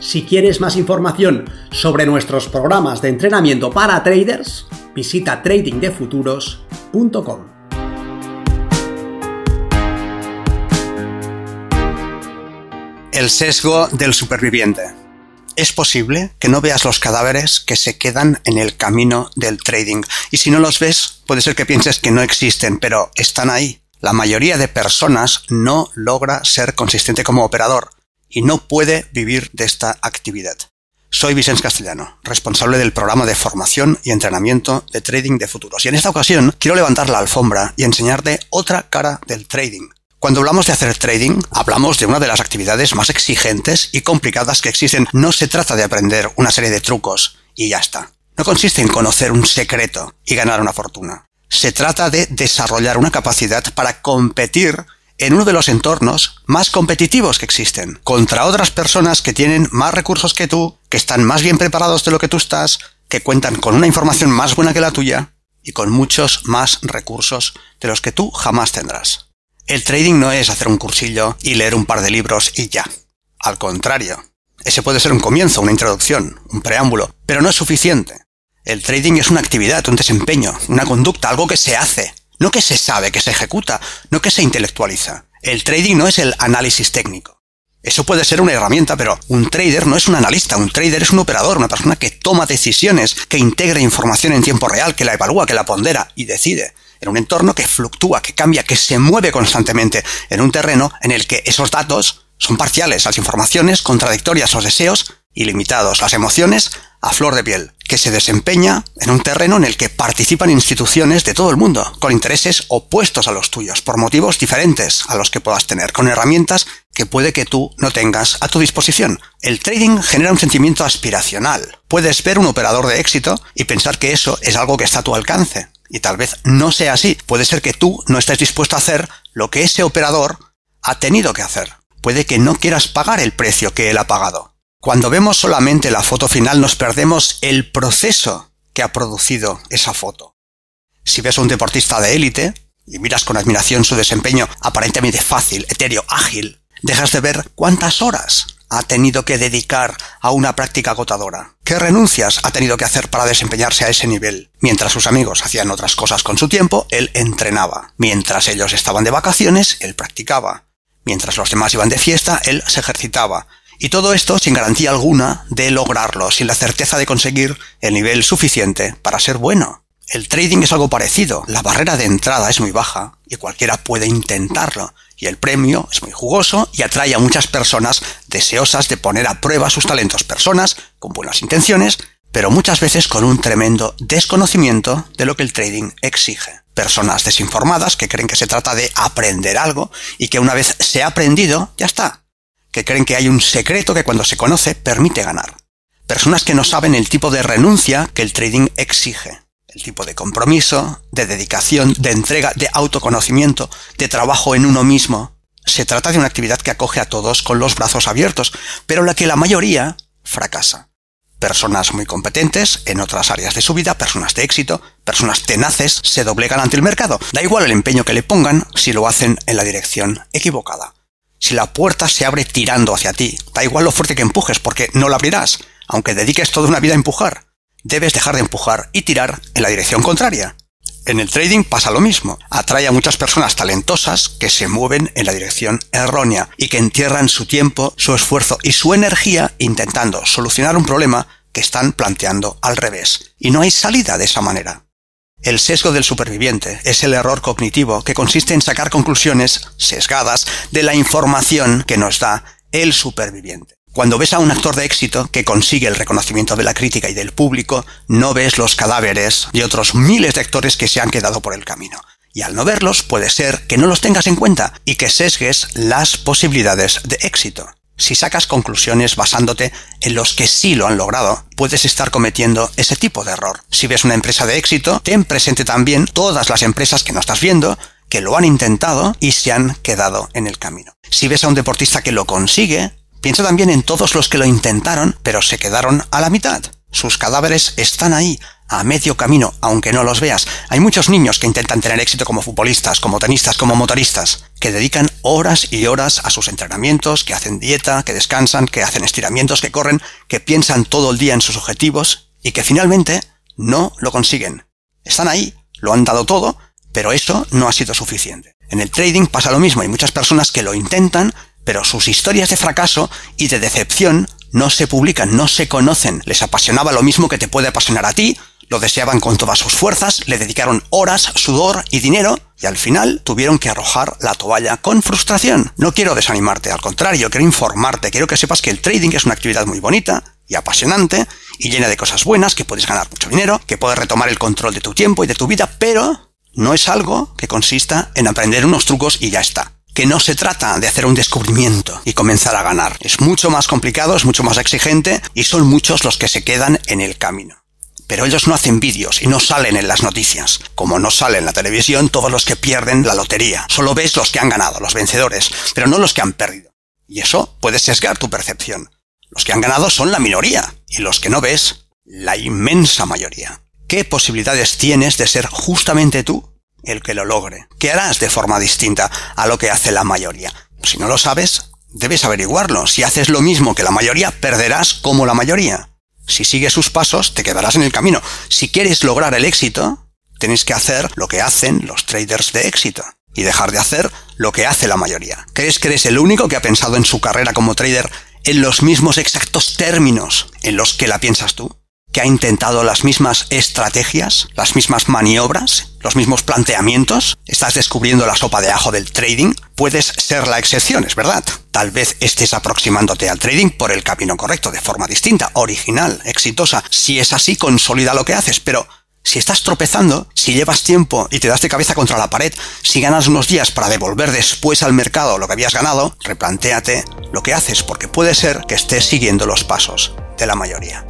Si quieres más información sobre nuestros programas de entrenamiento para traders, visita tradingdefuturos.com. El sesgo del superviviente. Es posible que no veas los cadáveres que se quedan en el camino del trading. Y si no los ves, puede ser que pienses que no existen, pero están ahí. La mayoría de personas no logra ser consistente como operador y no puede vivir de esta actividad. Soy Vicente Castellano, responsable del programa de formación y entrenamiento de trading de futuros. Y en esta ocasión quiero levantar la alfombra y enseñarte otra cara del trading. Cuando hablamos de hacer trading, hablamos de una de las actividades más exigentes y complicadas que existen. No se trata de aprender una serie de trucos y ya está. No consiste en conocer un secreto y ganar una fortuna. Se trata de desarrollar una capacidad para competir en uno de los entornos más competitivos que existen, contra otras personas que tienen más recursos que tú, que están más bien preparados de lo que tú estás, que cuentan con una información más buena que la tuya y con muchos más recursos de los que tú jamás tendrás. El trading no es hacer un cursillo y leer un par de libros y ya. Al contrario, ese puede ser un comienzo, una introducción, un preámbulo, pero no es suficiente. El trading es una actividad, un desempeño, una conducta, algo que se hace, no que se sabe, que se ejecuta, no que se intelectualiza. El trading no es el análisis técnico. Eso puede ser una herramienta, pero un trader no es un analista, un trader es un operador, una persona que toma decisiones, que integra información en tiempo real, que la evalúa, que la pondera y decide. En un entorno que fluctúa, que cambia, que se mueve constantemente, en un terreno en el que esos datos son parciales, las informaciones contradictorias, los deseos ilimitados, las emociones a flor de piel, que se desempeña en un terreno en el que participan instituciones de todo el mundo, con intereses opuestos a los tuyos, por motivos diferentes a los que puedas tener, con herramientas que puede que tú no tengas a tu disposición. El trading genera un sentimiento aspiracional. Puedes ver un operador de éxito y pensar que eso es algo que está a tu alcance. Y tal vez no sea así. Puede ser que tú no estés dispuesto a hacer lo que ese operador ha tenido que hacer. Puede que no quieras pagar el precio que él ha pagado. Cuando vemos solamente la foto final nos perdemos el proceso que ha producido esa foto. Si ves a un deportista de élite y miras con admiración su desempeño aparentemente fácil, etéreo, ágil, dejas de ver cuántas horas ha tenido que dedicar a una práctica agotadora. ¿Qué renuncias ha tenido que hacer para desempeñarse a ese nivel? Mientras sus amigos hacían otras cosas con su tiempo, él entrenaba. Mientras ellos estaban de vacaciones, él practicaba. Mientras los demás iban de fiesta, él se ejercitaba. Y todo esto sin garantía alguna de lograrlo, sin la certeza de conseguir el nivel suficiente para ser bueno. El trading es algo parecido, la barrera de entrada es muy baja y cualquiera puede intentarlo, y el premio es muy jugoso y atrae a muchas personas deseosas de poner a prueba sus talentos, personas con buenas intenciones, pero muchas veces con un tremendo desconocimiento de lo que el trading exige. Personas desinformadas que creen que se trata de aprender algo y que una vez se ha aprendido, ya está, que creen que hay un secreto que cuando se conoce permite ganar. Personas que no saben el tipo de renuncia que el trading exige. El tipo de compromiso, de dedicación, de entrega, de autoconocimiento, de trabajo en uno mismo. Se trata de una actividad que acoge a todos con los brazos abiertos, pero la que la mayoría fracasa. Personas muy competentes en otras áreas de su vida, personas de éxito, personas tenaces, se doblegan ante el mercado. Da igual el empeño que le pongan si lo hacen en la dirección equivocada si la puerta se abre tirando hacia ti. Da igual lo fuerte que empujes, porque no la abrirás, aunque dediques toda una vida a empujar. Debes dejar de empujar y tirar en la dirección contraria. En el trading pasa lo mismo. Atrae a muchas personas talentosas que se mueven en la dirección errónea y que entierran su tiempo, su esfuerzo y su energía intentando solucionar un problema que están planteando al revés. Y no hay salida de esa manera. El sesgo del superviviente es el error cognitivo que consiste en sacar conclusiones sesgadas de la información que nos da el superviviente. Cuando ves a un actor de éxito que consigue el reconocimiento de la crítica y del público, no ves los cadáveres de otros miles de actores que se han quedado por el camino. Y al no verlos, puede ser que no los tengas en cuenta y que sesgues las posibilidades de éxito. Si sacas conclusiones basándote en los que sí lo han logrado, puedes estar cometiendo ese tipo de error. Si ves una empresa de éxito, ten presente también todas las empresas que no estás viendo, que lo han intentado y se han quedado en el camino. Si ves a un deportista que lo consigue, piensa también en todos los que lo intentaron, pero se quedaron a la mitad. Sus cadáveres están ahí, a medio camino, aunque no los veas. Hay muchos niños que intentan tener éxito como futbolistas, como tenistas, como motoristas, que dedican horas y horas a sus entrenamientos, que hacen dieta, que descansan, que hacen estiramientos, que corren, que piensan todo el día en sus objetivos y que finalmente no lo consiguen. Están ahí, lo han dado todo, pero eso no ha sido suficiente. En el trading pasa lo mismo, hay muchas personas que lo intentan, pero sus historias de fracaso y de decepción no se publican, no se conocen. Les apasionaba lo mismo que te puede apasionar a ti, lo deseaban con todas sus fuerzas, le dedicaron horas, sudor y dinero, y al final tuvieron que arrojar la toalla con frustración. No quiero desanimarte, al contrario, quiero informarte, quiero que sepas que el trading es una actividad muy bonita y apasionante, y llena de cosas buenas, que puedes ganar mucho dinero, que puedes retomar el control de tu tiempo y de tu vida, pero no es algo que consista en aprender unos trucos y ya está que no se trata de hacer un descubrimiento y comenzar a ganar. Es mucho más complicado, es mucho más exigente y son muchos los que se quedan en el camino. Pero ellos no hacen vídeos y no salen en las noticias. Como no salen en la televisión todos los que pierden la lotería. Solo ves los que han ganado, los vencedores, pero no los que han perdido. Y eso puede sesgar tu percepción. Los que han ganado son la minoría y los que no ves, la inmensa mayoría. ¿Qué posibilidades tienes de ser justamente tú el que lo logre? ¿Qué harás de forma distinta a lo que hace la mayoría? Si no lo sabes, debes averiguarlo. Si haces lo mismo que la mayoría, perderás como la mayoría. Si sigues sus pasos, te quedarás en el camino. Si quieres lograr el éxito, tienes que hacer lo que hacen los traders de éxito y dejar de hacer lo que hace la mayoría. ¿Crees que eres el único que ha pensado en su carrera como trader en los mismos exactos términos en los que la piensas tú? que ha intentado las mismas estrategias, las mismas maniobras, los mismos planteamientos, estás descubriendo la sopa de ajo del trading, puedes ser la excepción, es verdad. Tal vez estés aproximándote al trading por el camino correcto, de forma distinta, original, exitosa. Si es así, consolida lo que haces, pero si estás tropezando, si llevas tiempo y te das de cabeza contra la pared, si ganas unos días para devolver después al mercado lo que habías ganado, replantéate lo que haces, porque puede ser que estés siguiendo los pasos de la mayoría.